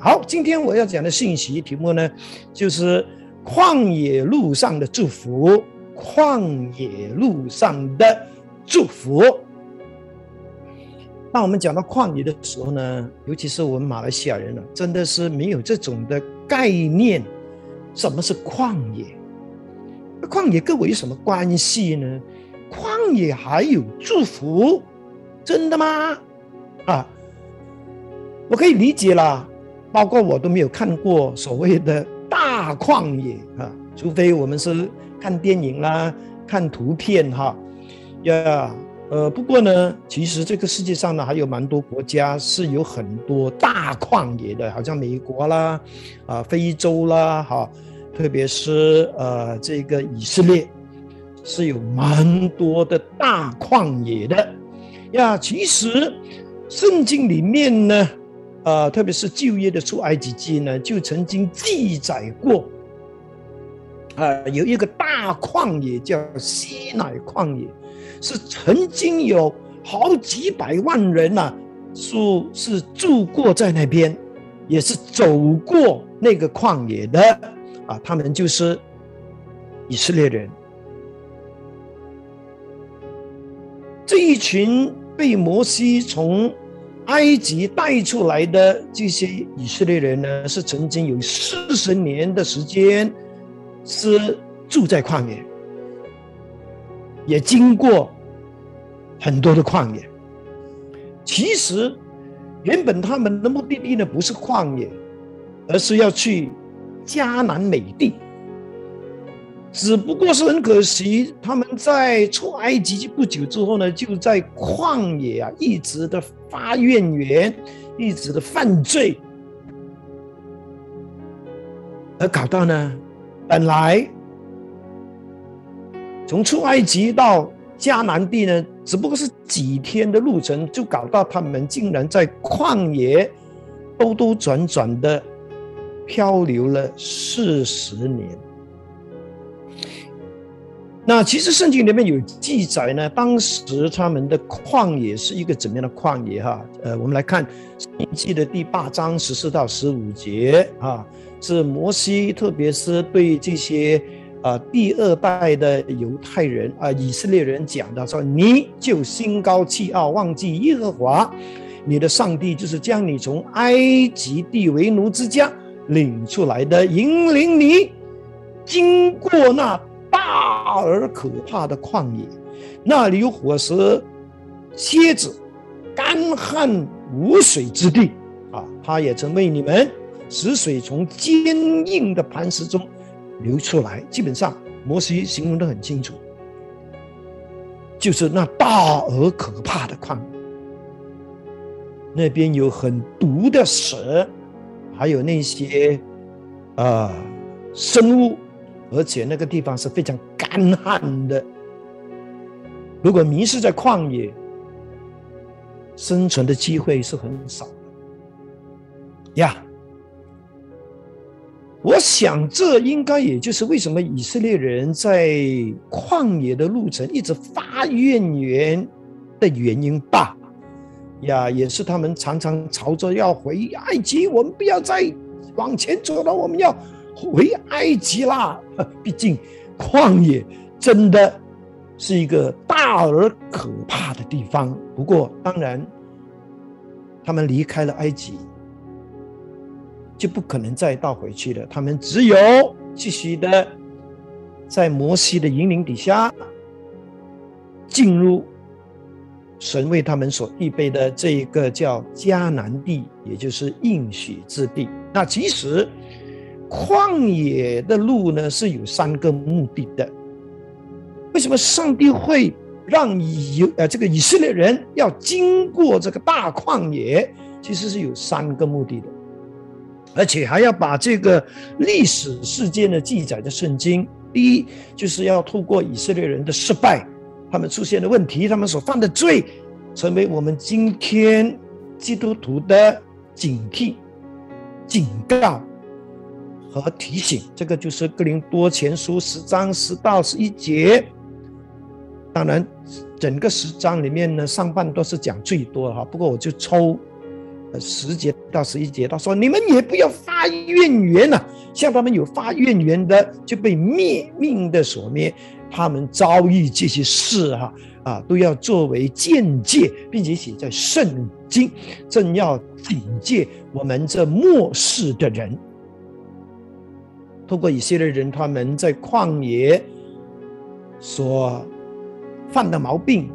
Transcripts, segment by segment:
好，今天我要讲的信息题目呢，就是旷野路上的祝福。旷野路上的祝福。当我们讲到旷野的时候呢，尤其是我们马来西亚人呢，真的是没有这种的概念。什么是旷野？那旷野跟我有什么关系呢？旷野还有祝福，真的吗？啊，我可以理解啦。包括我都没有看过所谓的大旷野啊，除非我们是看电影啦、看图片哈呀。呃，不过呢，其实这个世界上呢，还有蛮多国家是有很多大旷野的，好像美国啦、啊非洲啦，哈，特别是呃这个以色列是有蛮多的大旷野的呀。其实圣经里面呢。呃，特别是旧约的出埃及记呢，就曾经记载过，啊，有一个大旷野叫西乃旷野，是曾经有好几百万人呐，住是住过在那边，也是走过那个旷野的啊，他们就是以色列人，这一群被摩西从。埃及带出来的这些以色列人呢，是曾经有四十年的时间是住在旷野，也经过很多的旷野。其实，原本他们的目的地呢不是旷野，而是要去迦南美地。只不过是很可惜，他们在出埃及不久之后呢，就在旷野啊一直的发怨言，一直的犯罪，而搞到呢，本来从出埃及到迦南地呢，只不过是几天的路程，就搞到他们竟然在旷野兜兜转转的漂流了四十年。那其实圣经里面有记载呢，当时他们的旷野是一个怎么样的旷野哈？呃，我们来看圣经的第八章十四到十五节啊，是摩西，特别是对这些啊第二代的犹太人啊以色列人讲的，说你就心高气傲，忘记耶和华你的上帝，就是将你从埃及地为奴之家领出来的，引领你经过那。大而可怕的旷野，那里有火蛇、蝎子，干旱无水之地啊！他也曾为你们使水从坚硬的磐石中流出来。基本上，摩西形容的很清楚，就是那大而可怕的旷野，那边有很毒的蛇，还有那些啊生物。而且那个地方是非常干旱的。如果迷失在旷野，生存的机会是很少的呀。我想，这应该也就是为什么以色列人在旷野的路程一直发怨言的原因吧。呀，也是他们常常朝着要回埃及，我们不要再往前走了，我们要。回埃及啦！毕竟旷野真的是一个大而可怕的地方。不过，当然，他们离开了埃及，就不可能再倒回去了。他们只有继续的在摩西的引领底下，进入神为他们所预备的这一个叫迦南地，也就是应许之地。那其实。旷野的路呢是有三个目的的。为什么上帝会让以呃这个以色列人要经过这个大旷野？其实是有三个目的的，而且还要把这个历史事件的记载的圣经。第一，就是要透过以色列人的失败，他们出现的问题，他们所犯的罪，成为我们今天基督徒的警惕、警告。和提醒，这个就是《格林多前书》十章十到十一节。当然，整个十章里面呢，上半段是讲最多的哈。不过我就抽十节到十一节，他说：“你们也不要发怨言呐，像他们有发怨言的，就被灭命的所灭。他们遭遇这些事哈啊，都要作为见解，并且写在圣经，正要警戒我们这末世的人。通过一些的人，他们在旷野所犯的毛病，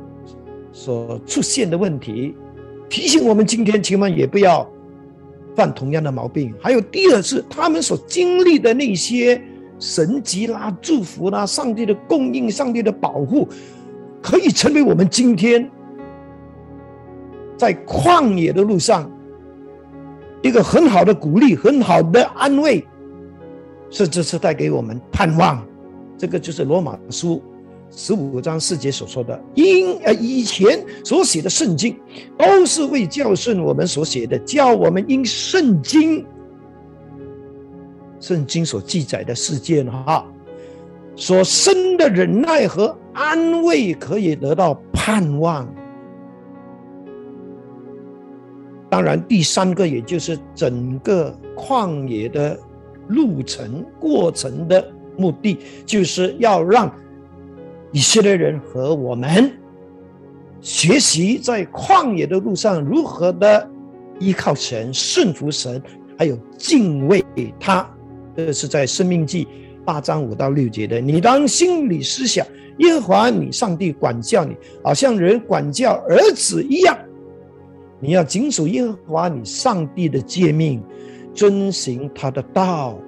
所出现的问题。”提醒我们今天千万也不要犯同样的毛病。还有第二是他们所经历的那些神迹啦、祝福啦、上帝的供应、上帝的保护，可以成为我们今天在旷野的路上一个很好的鼓励、很好的安慰，甚至是带给我们盼望。这个就是罗马书。十五章四节所说的，因呃以前所写的圣经，都是为教训我们所写的，叫我们因圣经，圣经所记载的事件哈，所生的忍耐和安慰，可以得到盼望。当然，第三个也就是整个旷野的路程过程的目的，就是要让。以色列人和我们学习在旷野的路上如何的依靠神、顺服神，还有敬畏他。这是在《生命记》八章五到六节的。你当心里思想，耶和华你上帝管教你，好像人管教儿子一样。你要谨守耶和华你上帝的诫命，遵行他的道，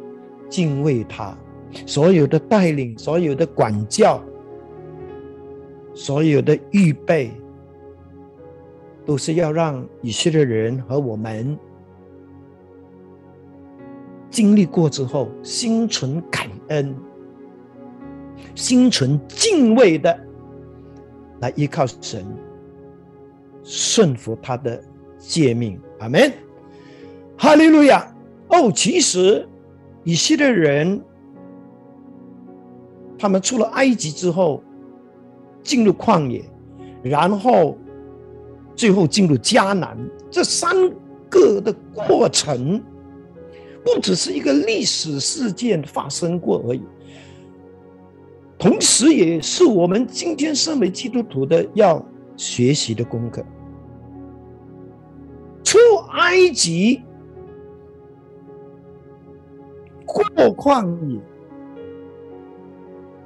敬畏他。所有的带领，所有的管教。所有的预备，都是要让以色列人和我们经历过之后，心存感恩、心存敬畏的来依靠神，顺服他的诫命。阿门，哈利路亚。哦，其实以色列人他们出了埃及之后。进入旷野，然后最后进入迦南，这三个的过程，不只是一个历史事件发生过而已，同时也是我们今天身为基督徒的要学习的功课。出埃及，过旷野。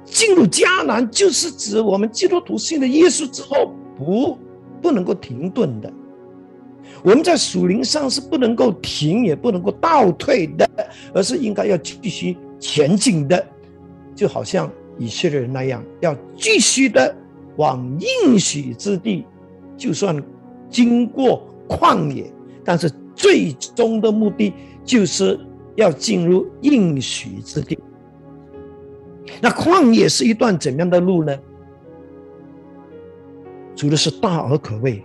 进入迦南，就是指我们基督徒信了耶稣之后，不不能够停顿的。我们在属灵上是不能够停，也不能够倒退的，而是应该要继续前进的。就好像以色列人那样，要继续的往应许之地。就算经过旷野，但是最终的目的就是要进入应许之地。那旷野是一段怎样的路呢？除了是大而可畏，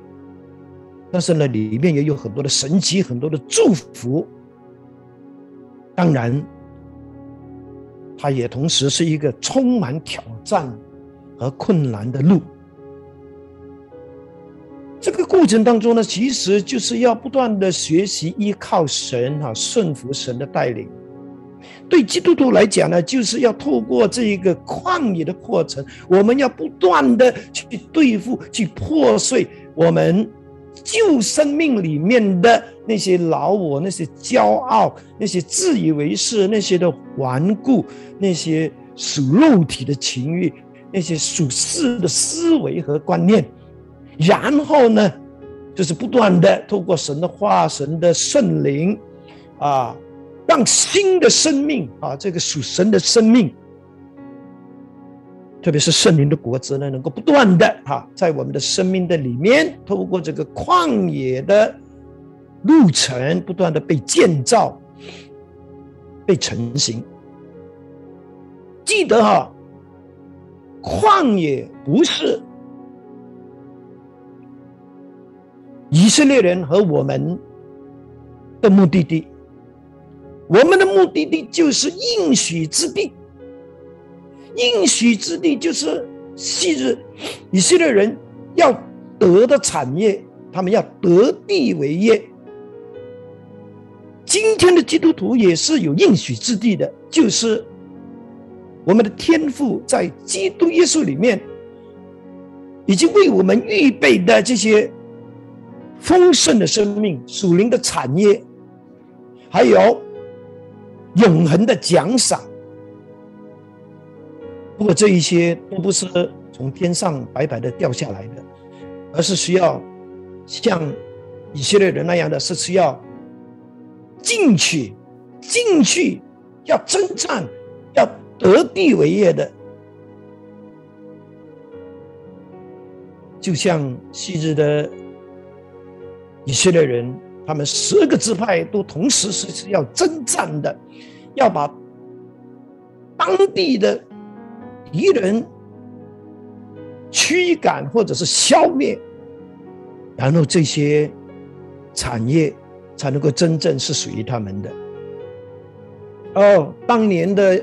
但是呢，里面也有很多的神奇，很多的祝福。当然，它也同时是一个充满挑战和困难的路。这个过程当中呢，其实就是要不断的学习依靠神啊，顺服神的带领。对基督徒来讲呢，就是要透过这一个旷野的过程，我们要不断的去对付、去破碎我们旧生命里面的那些老我、那些骄傲、那些自以为是、那些的顽固、那些属肉体的情欲、那些属世的思维和观念，然后呢，就是不断的透过神的化神的圣灵，啊。让新的生命啊，这个属神的生命，特别是圣灵的果子呢，能够不断的哈，在我们的生命的里面，透过这个旷野的路程，不断的被建造、被成型。记得哈，旷野不是以色列人和我们的目的地。我们的目的地就是应许之地，应许之地就是昔日以色列人要得的产业，他们要得地为业，今天的基督徒也是有应许之地的，就是我们的天赋在基督耶稣里面，已经为我们预备的这些丰盛的生命、属灵的产业，还有永恒的奖赏。不过这一些都不是从天上白白的掉下来的，而是需要像以色列人那样的，是需要进去、进去，要征战、要得地为业的。就像昔日的以色列人，他们十个支派都同时是是要征战的，要把当地的。敌人驱赶或者是消灭，然后这些产业才能够真正是属于他们的。哦，当年的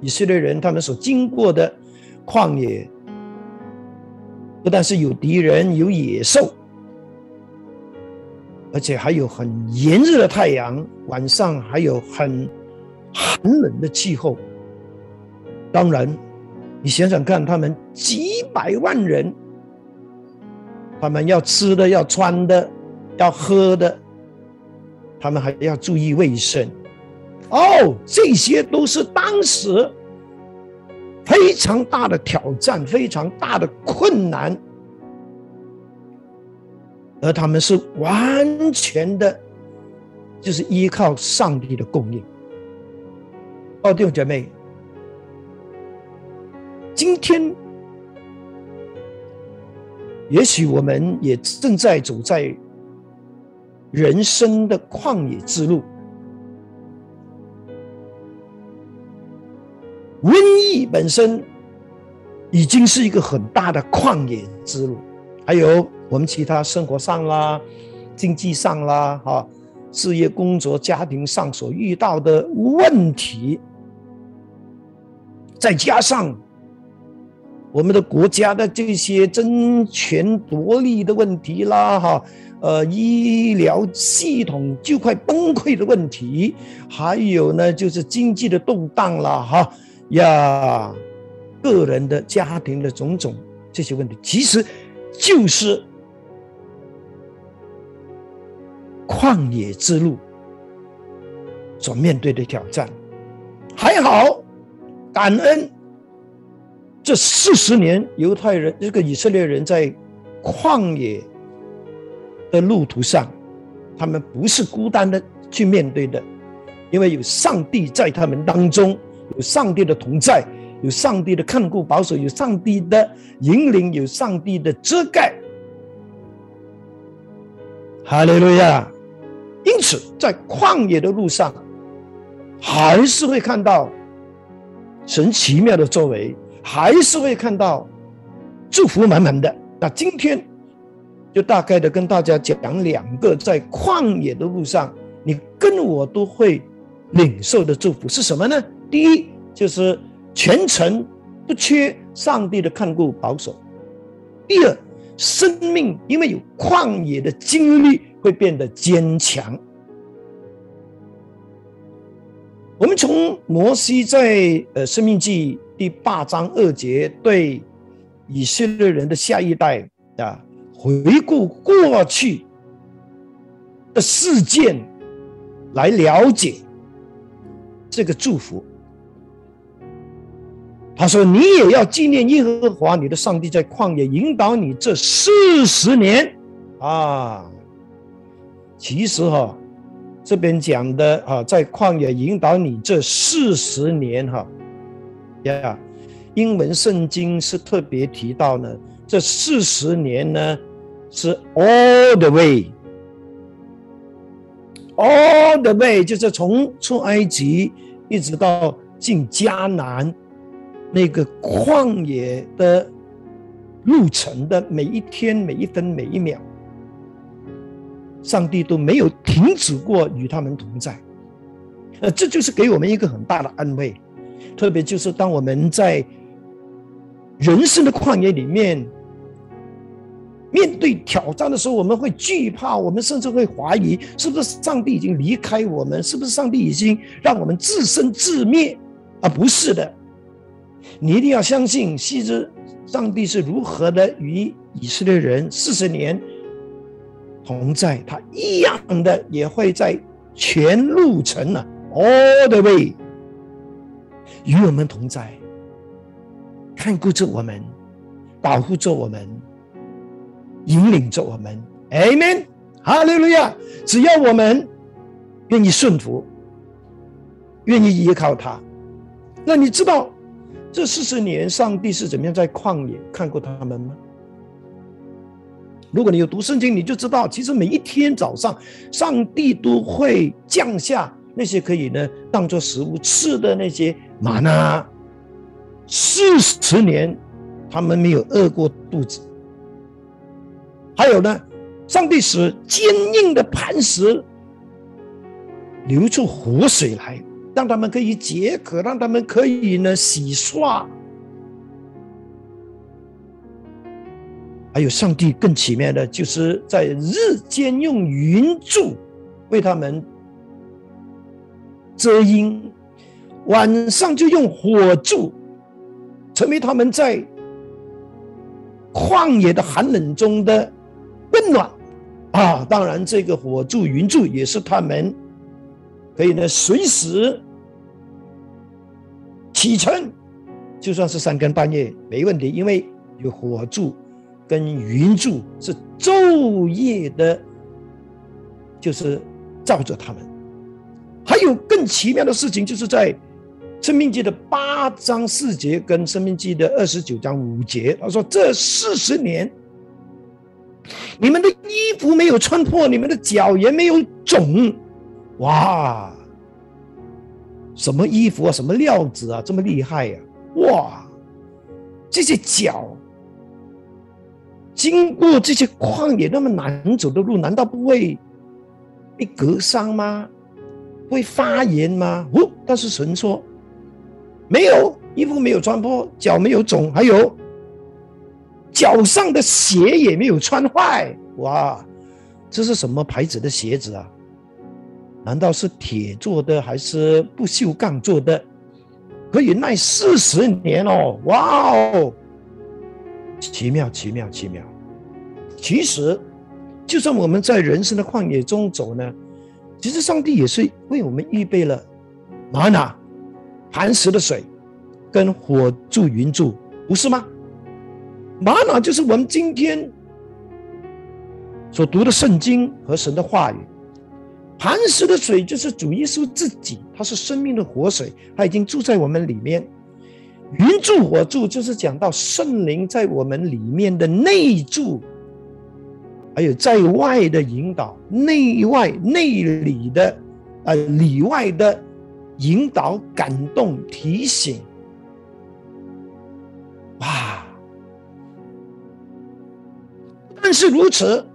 以色列人，他们所经过的旷野，不但是有敌人、有野兽，而且还有很炎热的太阳，晚上还有很寒冷的气候。当然。你想想看，他们几百万人，他们要吃的、要穿的、要喝的，他们还要注意卫生。哦，这些都是当时非常大的挑战、非常大的困难，而他们是完全的，就是依靠上帝的供应。哦，弟兄姐妹。今天，也许我们也正在走在人生的旷野之路。瘟疫本身已经是一个很大的旷野之路，还有我们其他生活上啦、经济上啦、哈、事业、工作、家庭上所遇到的问题，再加上。我们的国家的这些争权夺利的问题啦，哈，呃，医疗系统就快崩溃的问题，还有呢，就是经济的动荡啦，哈呀，个人的家庭的种种这些问题，其实就是旷野之路所面对的挑战。还好，感恩。这四十年，犹太人这个以色列人在旷野的路途上，他们不是孤单的去面对的，因为有上帝在他们当中，有上帝的同在，有上帝的看顾保守，有上帝的引领，有上帝的遮盖。哈利路亚！因此，在旷野的路上，还是会看到神奇妙的作为。还是会看到祝福满满的。那今天就大概的跟大家讲两个在旷野的路上，你跟我都会领受的祝福是什么呢？第一就是全程不缺上帝的看顾保守；第二，生命因为有旷野的经历会变得坚强。我们从摩西在呃生命记。第八章二节对以色列人的下一代啊，回顾过去的事件，来了解这个祝福。他说：“你也要纪念耶和华你的上帝在旷野引导你这四十年啊。”其实哈，这边讲的啊，在旷野引导你这四十年哈。呀，英文圣经是特别提到呢，这四十年呢是 all the way，all the way 就是从出埃及一直到进迦南那个旷野的路程的每一天每一分每一秒，上帝都没有停止过与他们同在，呃，这就是给我们一个很大的安慰。特别就是当我们在人生的旷野里面面对挑战的时候，我们会惧怕，我们甚至会怀疑，是不是上帝已经离开我们？是不是上帝已经让我们自生自灭？啊，不是的，你一定要相信，昔日上帝是如何的与以色列人四十年同在，他一样的也会在全路程呢，all the way 与我们同在，看顾着我们，保护着我们。引领着我们，Amen，哈利路亚！只要我们愿意顺服，愿意依靠他，那你知道这四十年上帝是怎么样在旷野看过他们吗？如果你有读圣经，你就知道，其实每一天早上，上帝都会降下那些可以呢当做食物吃的那些玛纳，四十年他们没有饿过肚子。还有呢，上帝使坚硬的磐石流出活水来，让他们可以解渴，让他们可以呢洗刷。还有上帝更奇妙的，就是在日间用云柱为他们遮阴，晚上就用火柱，成为他们在旷野的寒冷中的。温暖啊！当然，这个火柱、云柱也是他们可以呢随时启程，就算是三更半夜没问题，因为有火柱跟云柱是昼夜的，就是照着他们。还有更奇妙的事情，就是在《生命记》的八章四节跟《生命记》的二十九章五节，他说这四十年。你们的衣服没有穿破，你们的脚也没有肿，哇！什么衣服啊，什么料子啊，这么厉害呀？哇！这些脚经过这些旷野那么难走的路，难道不会被割伤吗？会发炎吗？哦，但是神说没有，衣服没有穿破，脚没有肿，还有。脚上的鞋也没有穿坏，哇，这是什么牌子的鞋子啊？难道是铁做的还是不锈钢做的？可以耐四十年哦，哇哦，奇妙奇妙奇妙！其实，就算我们在人生的旷野中走呢，其实上帝也是为我们预备了玛拿、磐石的水跟火柱云柱，不是吗？玛瑙就是我们今天所读的圣经和神的话语，磐石的水就是主耶稣自己，他是生命的活水，他已经住在我们里面。云柱火柱就是讲到圣灵在我们里面的内住，还有在外的引导，内外内里的，呃里外的引导、感动、提醒。哇！但是如此，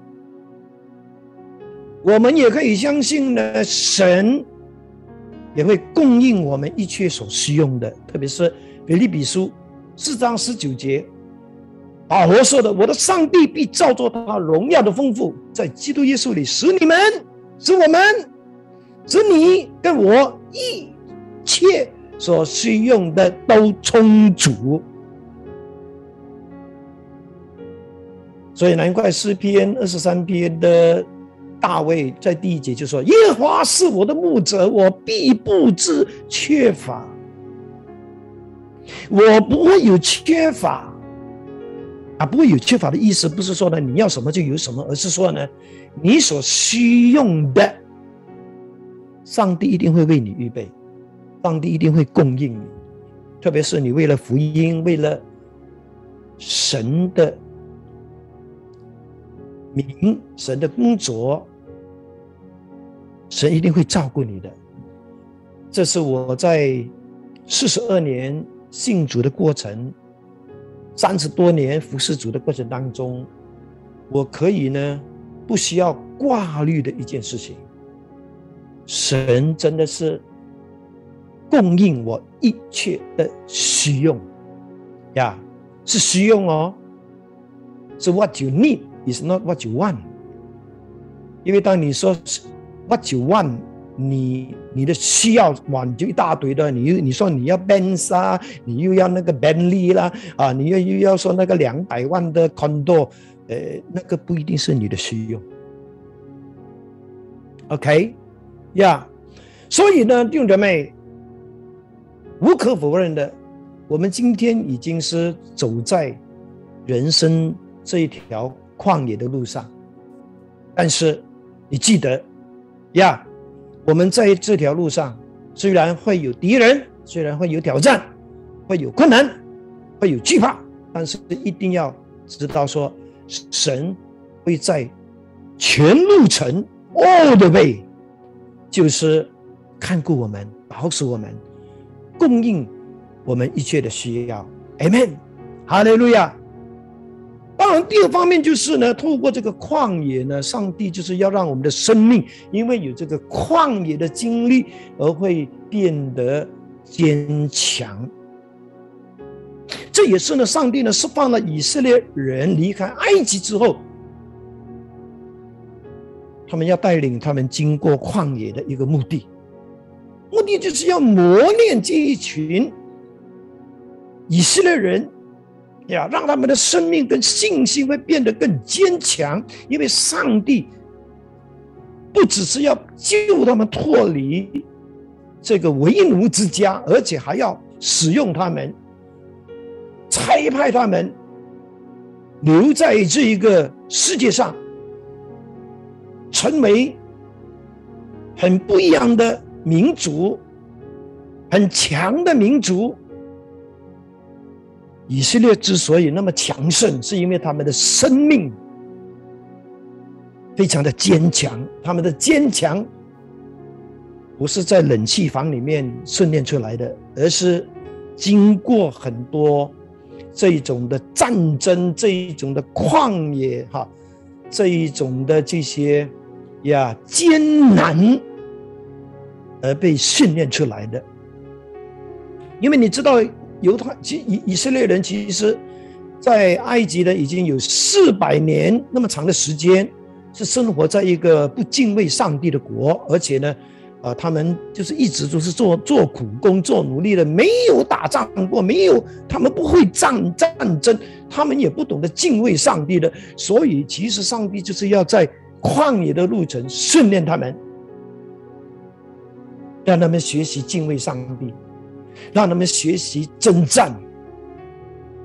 我们也可以相信呢，神也会供应我们一切所需用的。特别是腓利比书四章十九节，保罗说的：“我的上帝必照作他荣耀的丰富，在基督耶稣里，使你们，使我们，使你跟我一切所需用的都充足。”所以难怪诗篇二十三篇的大卫在第一节就说：“耶和华是我的牧者，我必不知缺乏。我不会有缺乏啊，不会有缺乏的意思，不是说呢你要什么就有什么，而是说呢你所需用的，上帝一定会为你预备，上帝一定会供应你，特别是你为了福音，为了神的。”明神的工作，神一定会照顾你的。这是我在四十二年信主的过程，三十多年服侍主的过程当中，我可以呢不需要挂虑的一件事情。神真的是供应我一切的需用呀，是需用哦，是 what you need。Is not what you want。因为当你说 what you want，你你的需要哇，你就一大堆的。你你说你要 Benz 啊，你又要那个 benz 啦，啊，你又又要说那个两百万的 condo，呃，那个不一定是你的需要。OK，Yeah，，所以呢，弟兄姐妹，无可否认的，我们今天已经是走在人生这一条旷野的路上，但是你记得，呀，我们在这条路上虽然会有敌人，虽然会有挑战，会有困难，会有惧怕，但是一定要知道说，神会在全路程。all the way，就是看顾我们，保守我们，供应我们一切的需要。Amen，哈利路亚。当然，第二方面就是呢，透过这个旷野呢，上帝就是要让我们的生命，因为有这个旷野的经历，而会变得坚强。这也是呢，上帝呢释放了以色列人离开埃及之后。他们要带领他们经过旷野的一个目的，目的就是要磨练这一群以色列人呀，让他们的生命跟信心会变得更坚强。因为上帝不只是要救他们脱离这个为奴之家，而且还要使用他们，差派他们留在这一个世界上。成为很不一样的民族，很强的民族。以色列之所以那么强盛，是因为他们的生命非常的坚强。他们的坚强不是在冷气房里面训练出来的，而是经过很多这一种的战争，这一种的旷野，哈，这一种的这些。呀，艰难而被训练出来的，因为你知道，犹太其以以色列人其实，在埃及呢已经有四百年那么长的时间，是生活在一个不敬畏上帝的国，而且呢，啊，他们就是一直都是做做苦工、做努力的，没有打仗过，没有，他们不会战战争，他们也不懂得敬畏上帝的，所以其实上帝就是要在。旷野的路程，训练他们，让他们学习敬畏上帝，让他们学习征战，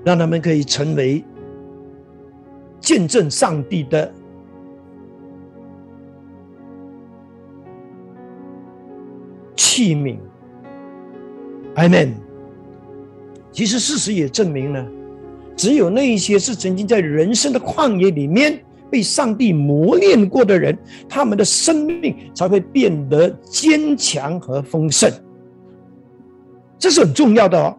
让他们可以成为见证上帝的器皿。Amen。其实事实也证明了，只有那一些是曾经在人生的旷野里面。被上帝磨练过的人，他们的生命才会变得坚强和丰盛。这是很重要的哦，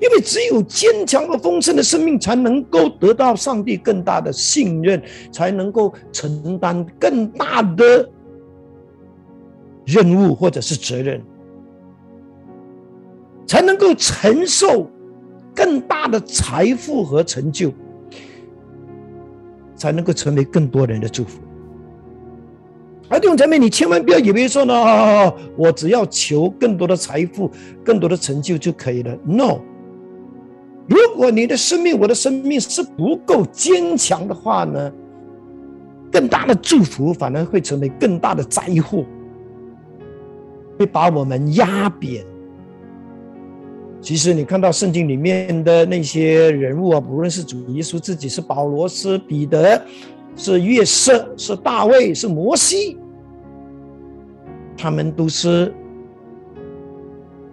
因为只有坚强和丰盛的生命，才能够得到上帝更大的信任，才能够承担更大的任务或者是责任，才能够承受更大的财富和成就。才能够成为更多人的祝福。而弟兄姐妹，你千万不要以为说呢，我只要求更多的财富、更多的成就就可以了。No，如果你的生命、我的生命是不够坚强的话呢，更大的祝福反而会成为更大的灾祸，会把我们压扁。其实你看到圣经里面的那些人物啊，不论是主耶稣自己，是保罗，是彼得，是约瑟，是大卫，是摩西，他们都是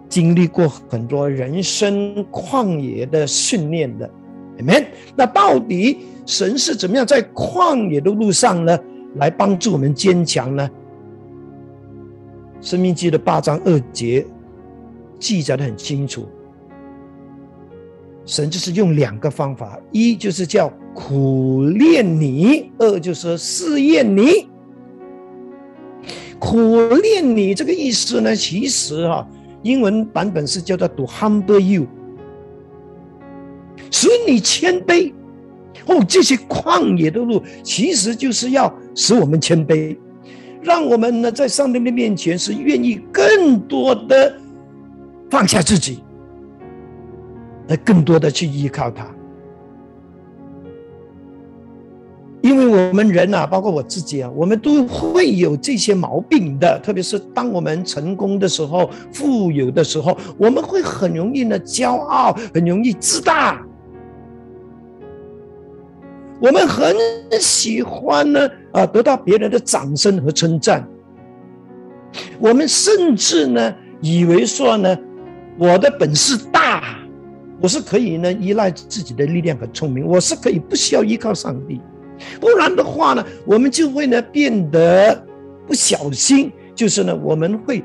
经历过很多人生旷野的训练的。Amen。那到底神是怎么样在旷野的路上呢，来帮助我们坚强呢？生命记的八章二节记载的很清楚。神就是用两个方法，一就是叫苦练你，二就是试验你。苦练你这个意思呢，其实哈，英文版本是叫做 “to humble you”，使你谦卑，哦，这些旷野的路，其实就是要使我们谦卑，让我们呢在上帝的面前是愿意更多的放下自己，来更多的去依靠他。因为我们人呐，包括我自己啊，我们都会有这些毛病的。特别是当我们成功的时候、富有的时候，我们会很容易呢骄傲，很容易自大。我们很喜欢呢啊得到别人的掌声和称赞。我们甚至呢以为说呢，我的本事大，我是可以呢依赖自己的力量和聪明，我是可以不需要依靠上帝。不然的话呢，我们就会呢变得不小心，就是呢我们会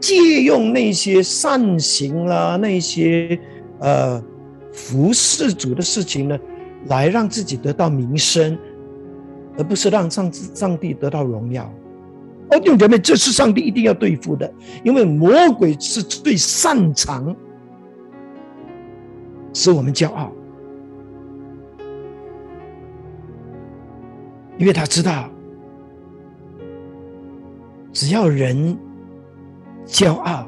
借用那些善行啦，那些呃服侍主的事情呢，来让自己得到名声，而不是让上上帝得到荣耀。哦，弟兄姐妹，这是上帝一定要对付的，因为魔鬼是最擅长使我们骄傲。因为他知道，只要人骄傲，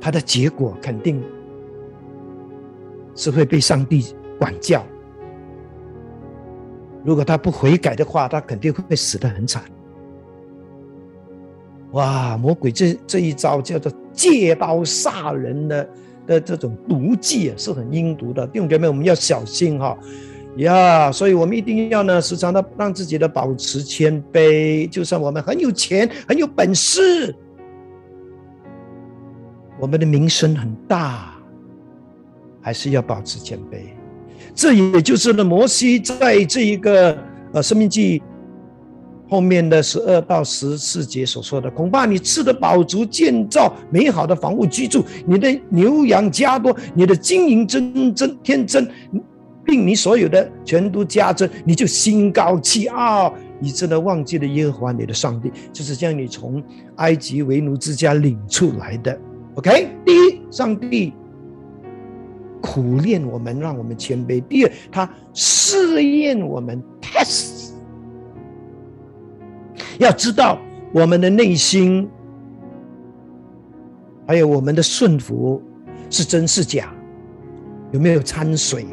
他的结果肯定是会被上帝管教。如果他不悔改的话，他肯定会死得很惨。哇，魔鬼这这一招叫做借刀杀人的的这种毒计啊，是很阴毒的。弟兄姐妹，我们要小心哈。呀，所以我们一定要呢，时常的让自己的保持谦卑。就算我们很有钱、很有本事，我们的名声很大，还是要保持谦卑。这也就是呢，摩西在这一个呃《生命记》后面的十二到十四节所说的：“恐怕你吃的饱足，建造美好的房屋居住，你的牛羊加多，你的金银真真天真。”并你所有的全都加增，你就心高气傲，你真的忘记了耶和华你的上帝，就是将你从埃及为奴之家领出来的。OK，第一，上帝苦练我们，让我们谦卑；第二，他试验我们，test，要知道我们的内心，还有我们的顺服是真是假，有没有掺水。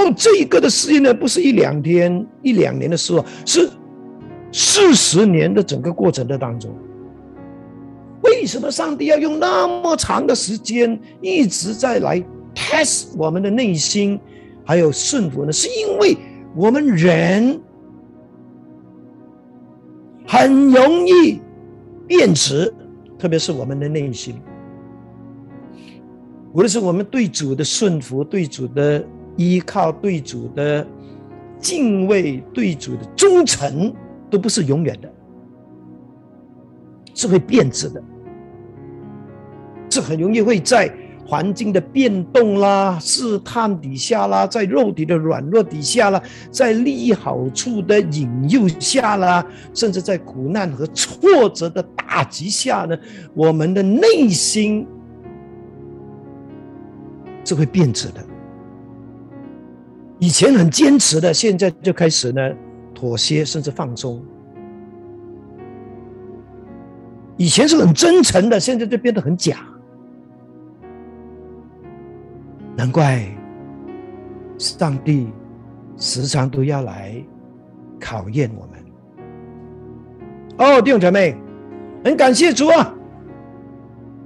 哦，这一个的试验呢，不是一两天、一两年的事哦，是四十年的整个过程的当中。为什么上帝要用那么长的时间一直在来 test 我们的内心，还有顺服呢？是因为我们人很容易变质，特别是我们的内心，无论是我们对主的顺服，对主的。依靠对主的敬畏，对主的忠诚，都不是永远的，是会变质的，是很容易会在环境的变动啦、试探底下啦，在肉体的软弱底下啦，在利益好处的引诱下啦，甚至在苦难和挫折的打击下呢，我们的内心是会变质的。以前很坚持的，现在就开始呢妥协，甚至放松。以前是很真诚的，现在就变得很假。难怪上帝时常都要来考验我们。哦，弟兄姐妹，很感谢主啊！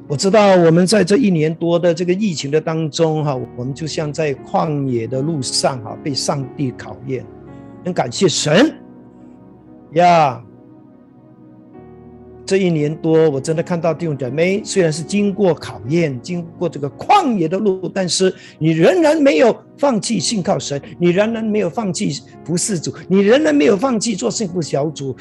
我知道我们在这一年多的这个疫情的当中，哈，我们就像在旷野的路上，哈，被上帝考验。很感谢神呀！这一年多，我真的看到弟兄姐妹，虽然是经过考验，经过这个旷野的路，但是你仍然没有放弃信靠神，你仍然没有放弃服侍主，你仍然没有放弃做幸福小组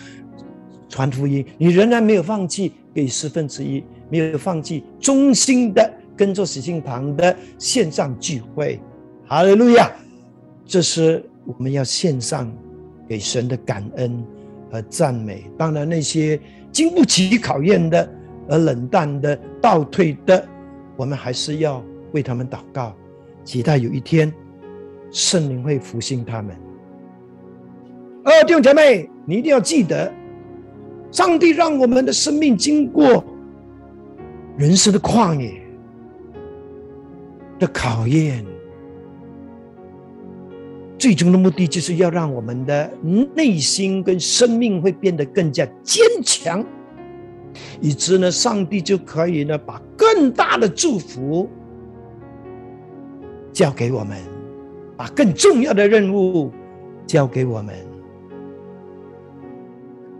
传福音，你仍然没有放弃给十分之一。没有放弃，忠心的跟着喜庆堂的线上聚会，哈利路亚！这是我们要献上给神的感恩和赞美。当然，那些经不起考验的、而冷淡的、倒退的，我们还是要为他们祷告，期待有一天圣灵会复兴他们。呃，弟兄姐妹，你一定要记得，上帝让我们的生命经过人生的旷野的考验。最终的目的就是要让我们的内心跟生命会变得更加坚强，以致呢，上帝就可以呢把更大的祝福交给我们，把更重要的任务交给我们，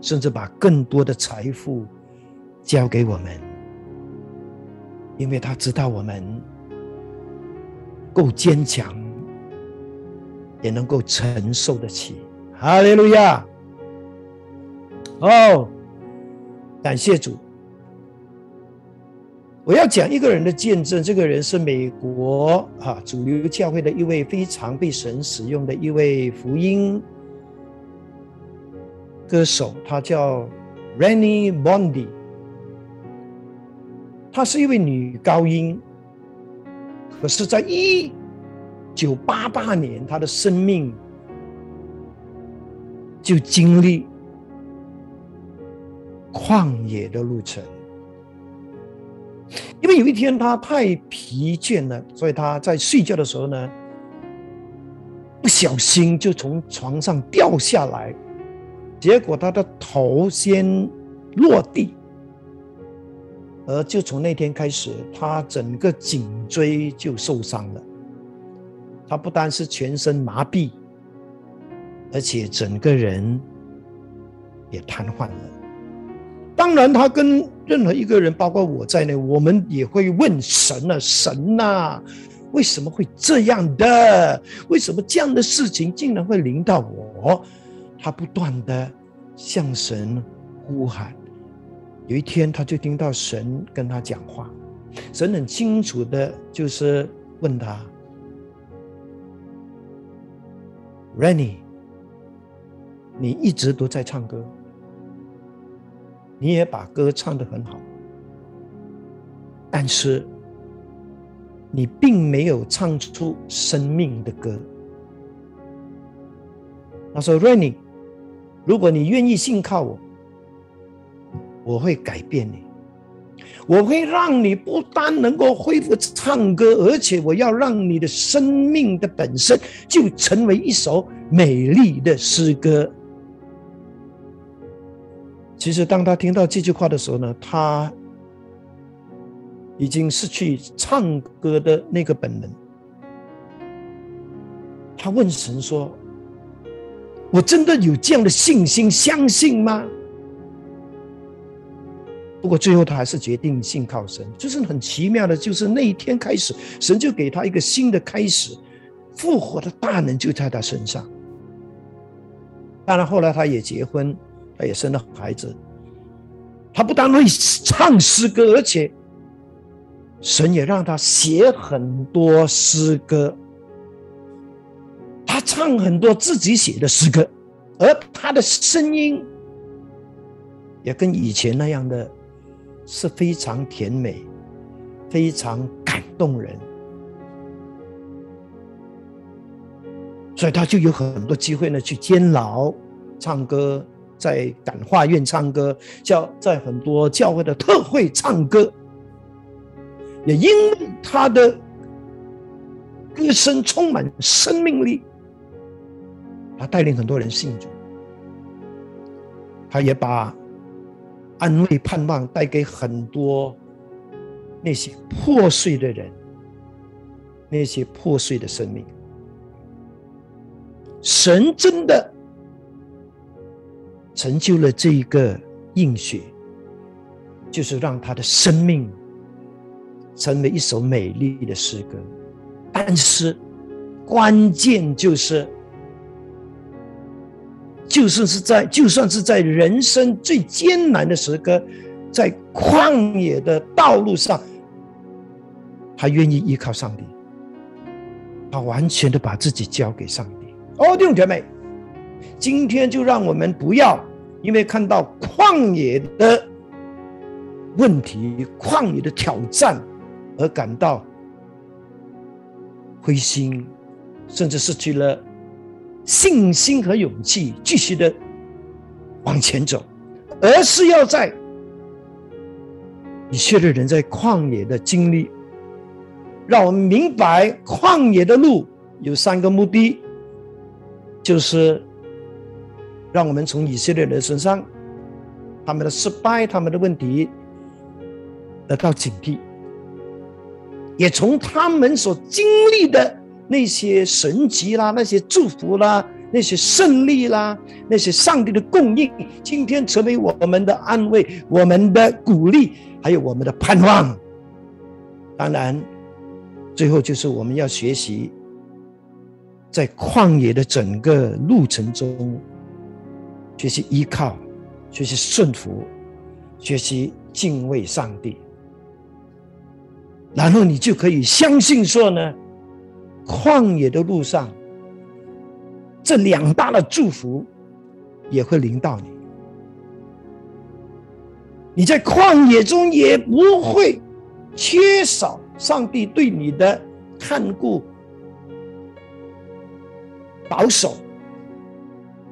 甚至把更多的财富交给我们，因为他知道我们够坚强。也能够承受得起，哈利路亚！哦，感谢主。我要讲一个人的见证，这个人是美国啊主流教会的一位非常被神使用的一位福音歌手，他叫 Rennie Bondi，她是一位女高音，可是，在一。九八八年，她的生命就经历旷野的路程，因为有一天他太疲倦了，所以他在睡觉的时候呢，不小心就从床上掉下来，结果他的头先落地，而就从那天开始，他整个颈椎就受伤了。他不单是全身麻痹，而且整个人也瘫痪了。当然，他跟任何一个人，包括我在内，我们也会问神了：神呐，为什么会这样的？为什么这样的事情竟然会临到我？他不断的向神呼喊。有一天，他就听到神跟他讲话，神很清楚的，就是问他。Rennie，你一直都在唱歌，你也把歌唱得很好，但是你并没有唱出生命的歌。他说：“Rennie，如果你愿意信靠我，我会改变你。”我会让你不单能够恢复唱歌，而且我要让你的生命的本身就成为一首美丽的诗歌。其实，当他听到这句话的时候呢，他已经失去唱歌的那个本能。他问神说：“我真的有这样的信心，相信吗？”不过最后他还是决定信靠神，就是很奇妙的，就是那一天开始，神就给他一个新的开始，复活的大能就在他身上。当然后来他也结婚，他也生了孩子。他不但会唱诗歌，而且神也让他写很多诗歌。他唱很多自己写的诗歌，而他的声音也跟以前那样的。是非常甜美，非常感动人，所以他就有很多机会呢，去监牢唱歌，在感化院唱歌，教在很多教会的特会唱歌，也因为他的歌声充满生命力，他带领很多人信主，他也把。安慰、盼望带给很多那些破碎的人，那些破碎的生命。神真的成就了这一个应许，就是让他的生命成为一首美丽的诗歌。但是关键就是。就算是在，就算是在人生最艰难的时刻，在旷野的道路上，他愿意依靠上帝，他完全的把自己交给上帝。哦，弟兄姐妹，今天就让我们不要因为看到旷野的问题、旷野的挑战而感到灰心，甚至失去了信心和勇气，继续的往前走，而是要在以色列人在旷野的经历，让我们明白旷野的路有三个目的，就是让我们从以色列人身上他们的失败、他们的问题得到警惕。也从他们所经历的那些神迹啦、那些祝福啦、那些胜利啦、那些上帝的供应，今天成为我们的安慰、我们的鼓励，还有我们的盼望。当然，最后就是我们要学习，在旷野的整个路程中，学习依靠，学习顺服，学习敬畏上帝。然后你就可以相信说呢，旷野的路上，这两大的祝福也会临到你。你在旷野中也不会缺少上帝对你的看顾、保守，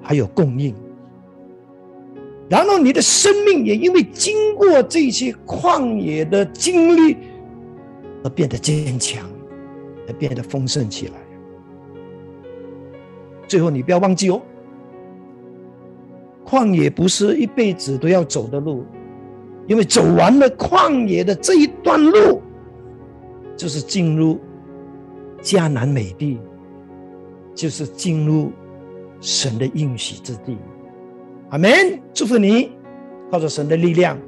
还有供应。然后你的生命也因为经过这些旷野的经历。而变得坚强，而变得丰盛起来。最后，你不要忘记哦，旷野不是一辈子都要走的路，因为走完了旷野的这一段路，就是进入迦南美地，就是进入神的应许之地。阿门！祝福你，靠着神的力量，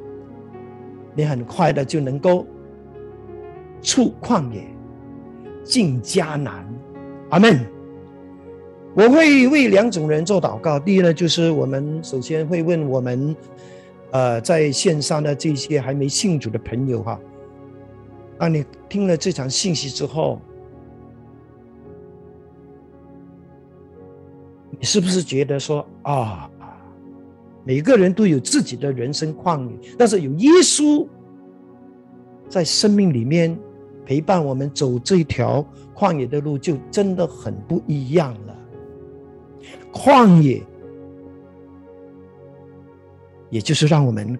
你很快的就能够。出旷野，进迦南，阿门。我会为两种人做祷告。第一呢，就是我们首先会问我们，呃，在线上的这些还没信主的朋友哈，当你听了这场信息之后，你是不是觉得说啊，每个人都有自己的人生旷野，但是有耶稣在生命里面。陪伴我们走这条旷野的路，就真的很不一样了。旷野，也就是让我们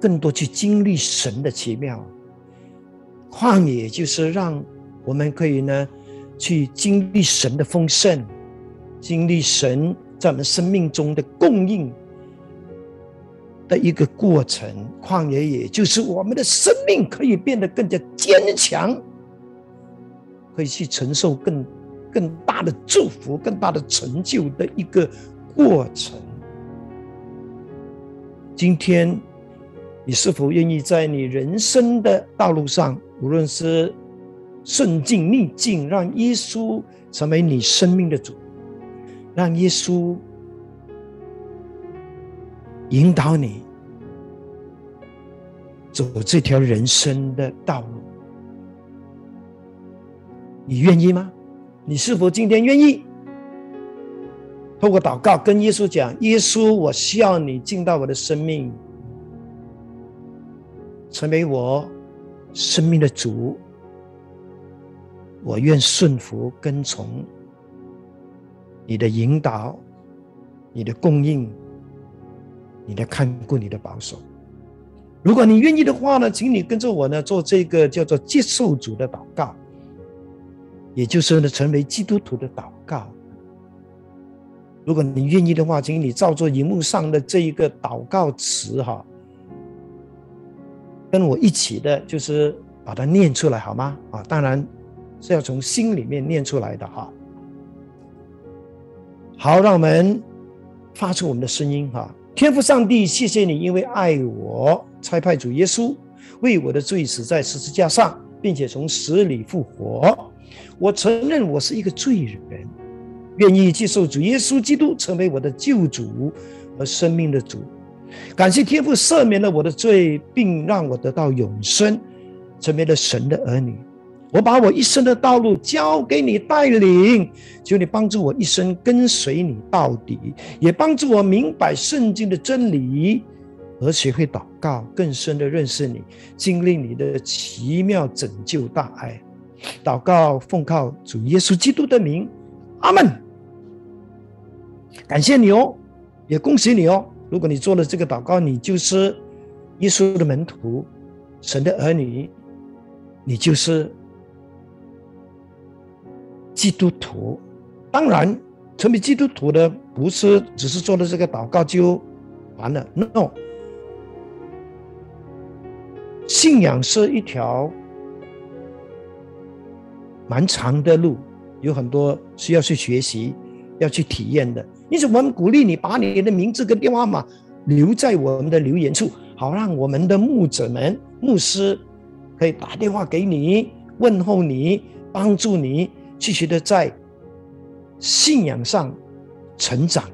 更多去经历神的奇妙。旷野就是让我们可以呢，去经历神的丰盛，经历神在我们生命中的供应。的一个过程，旷野也就是我们的生命可以变得更加坚强，可以去承受更更大的祝福、更大的成就的一个过程。今天，你是否愿意在你人生的道路上，无论是顺境逆境，让耶稣成为你生命的主，让耶稣？引导你走这条人生的道路，你愿意吗？你是否今天愿意透过祷告跟耶稣讲：“耶稣，我需要你进到我的生命，成为我生命的主。我愿顺服跟从你的引导，你的供应。”你的看顾，你的保守。如果你愿意的话呢，请你跟着我呢做这个叫做接受主的祷告，也就是呢成为基督徒的祷告。如果你愿意的话，请你照做荧幕上的这一个祷告词哈，跟我一起的，就是把它念出来好吗？啊，当然是要从心里面念出来的哈。好，让我们发出我们的声音哈。天父上帝，谢谢你，因为爱我，差派主耶稣为我的罪死在十字架上，并且从死里复活。我承认我是一个罪人，愿意接受主耶稣基督成为我的救主和生命的主。感谢天父赦免了我的罪，并让我得到永生，成为了神的儿女。我把我一生的道路交给你带领，求你帮助我一生跟随你到底，也帮助我明白圣经的真理，而学会祷告，更深的认识你，经历你的奇妙拯救大爱。祷告奉靠主耶稣基督的名，阿门。感谢你哦，也恭喜你哦。如果你做了这个祷告，你就是耶稣的门徒，神的儿女，你就是基督徒。当然，成为基督徒的不是只是做了这个祷告就完了，no。信仰是一条蛮长的路，有很多需要去学习、要去体验的。因此，我们鼓励你把你的名字跟电话号码留在我们的留言处，好让我们的牧者们、牧师可以打电话给你，问候你，帮助你继续的在信仰上成长，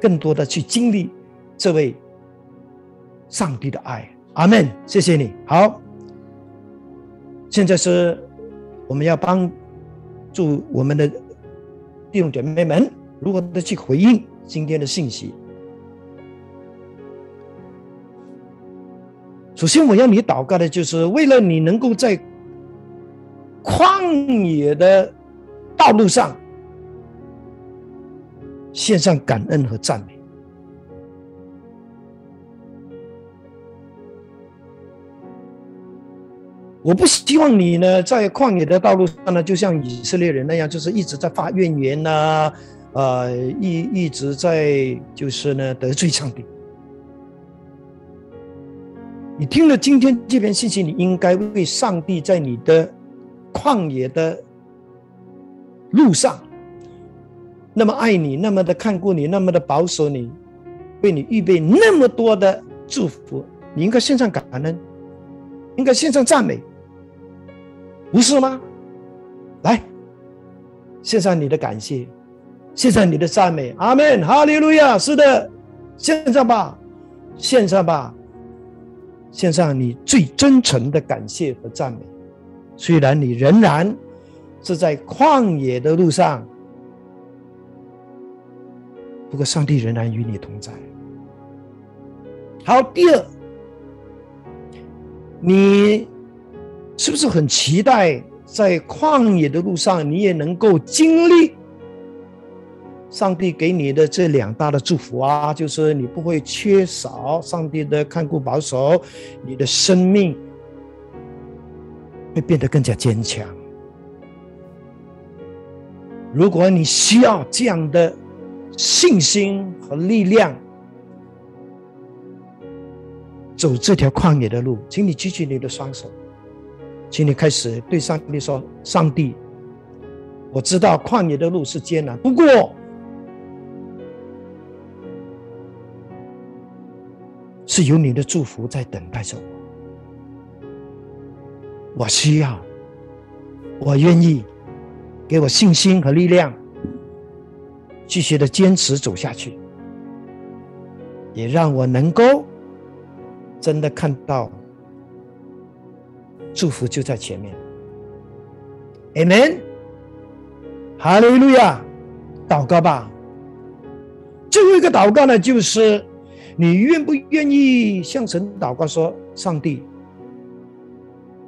更多的去经历这位上帝的爱。阿门，谢谢你。好，现在是我们要帮助我们的弟兄姐妹们如何的去回应今天的信息。首先，我要你祷告的就是为了你能够在旷野的道路上献上感恩和赞美。我不希望你呢，在旷野的道路上呢，就像以色列人那样，就是一直在发怨言呐，呃，一一直在就是呢得罪上帝。你听了今天这篇信息，你应该为上帝在你的旷野的路上那么爱你，那么的看顾你，那么的保守你，为你预备那么多的祝福，你应该献上感恩，应该献上赞美。不是吗？来，献上你的感谢，献上你的赞美，阿门，哈利路亚。是的，献上吧，献上吧，献上你最真诚的感谢和赞美。虽然你仍然是在旷野的路上，不过上帝仍然与你同在。好，第二，你。是不是很期待在旷野的路上，你也能够经历上帝给你的这两大的祝福啊？就是你不会缺少上帝的看顾保守，你的生命会变得更加坚强。如果你需要这样的信心和力量，走这条旷野的路，请你举起你的双手。请你开始对上帝说：“上帝，我知道旷野的路是艰难，不过是有你的祝福在等待着我。我需要，我愿意，给我信心和力量，继续的坚持走下去，也让我能够真的看到。”祝福就在前面，Amen，哈利路亚，祷告吧。最后一个祷告呢，就是你愿不愿意向神祷告说：“上帝，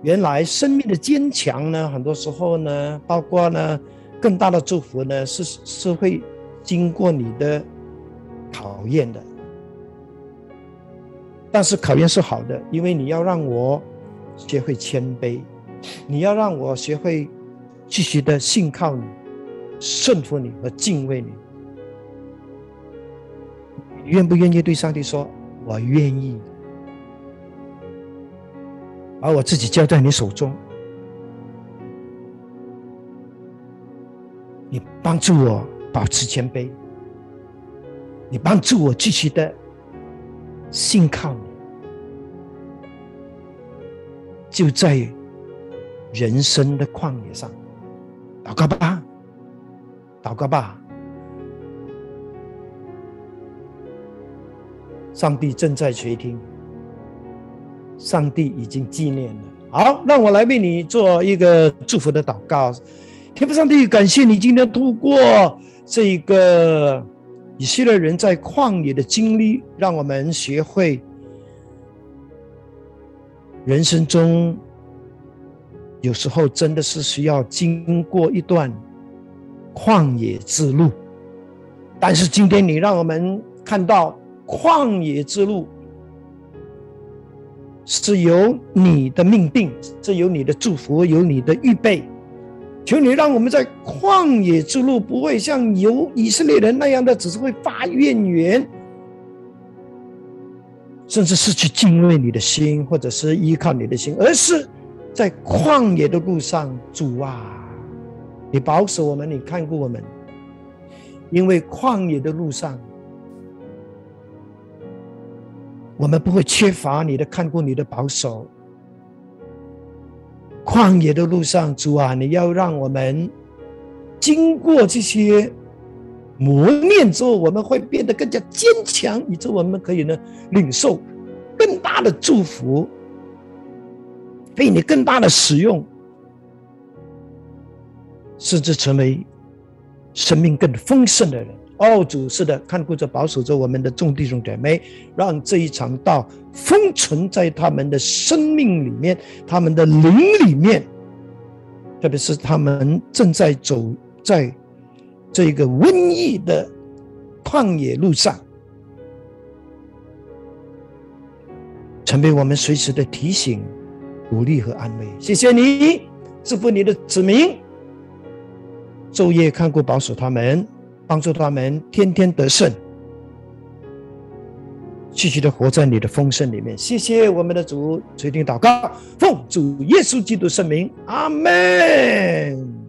原来生命的坚强呢，很多时候呢，包括呢，更大的祝福呢，是是会经过你的考验的。但是考验是好的，因为你要让我。”学会谦卑，你要让我学会继续的信靠你、顺服你和敬畏你。愿不愿意对上帝说：“我愿意，把我自己交在你手中，你帮助我保持谦卑，你帮助我继续的信靠你。”就在人生的旷野上，祷告吧，祷告吧。上帝正在垂听，上帝已经纪念了。好，让我来为你做一个祝福的祷告。天父上帝，感谢你今天度过这个以色列人在旷野的经历，让我们学会。人生中有时候真的是需要经过一段旷野之路。但是今天你让我们看到旷野之路是由你的命定，是由你的祝福，有你的预备。求你让我们在旷野之路不会像有以色列人那样的，只是会发怨言，甚至失去敬畏你的心，或者是依靠你的心，而是在旷野的路上，主啊，你保守我们，你看顾我们，因为旷野的路上，我们不会缺乏你的看顾，你的保守。旷野的路上，主啊，你要让我们经过这些磨练之后，我们会变得更加坚强，以致我们可以呢领受更大的祝福，被你更大的使用，甚至成为生命更丰盛的人。哦，主是的，看顾着、保守着我们的众弟兄姐妹，让这一场道封存在他们的生命里面、他们的灵里面，特别是他们正在走在这个瘟疫的旷野路上，成为我们随时的提醒、鼓励和安慰。谢谢你，祝福你的子民，昼夜看顾、保守他们。帮助他们天天得胜，继续的活在你的丰盛里面。谢谢我们的主垂听祷告，奉主耶稣基督圣名，阿门。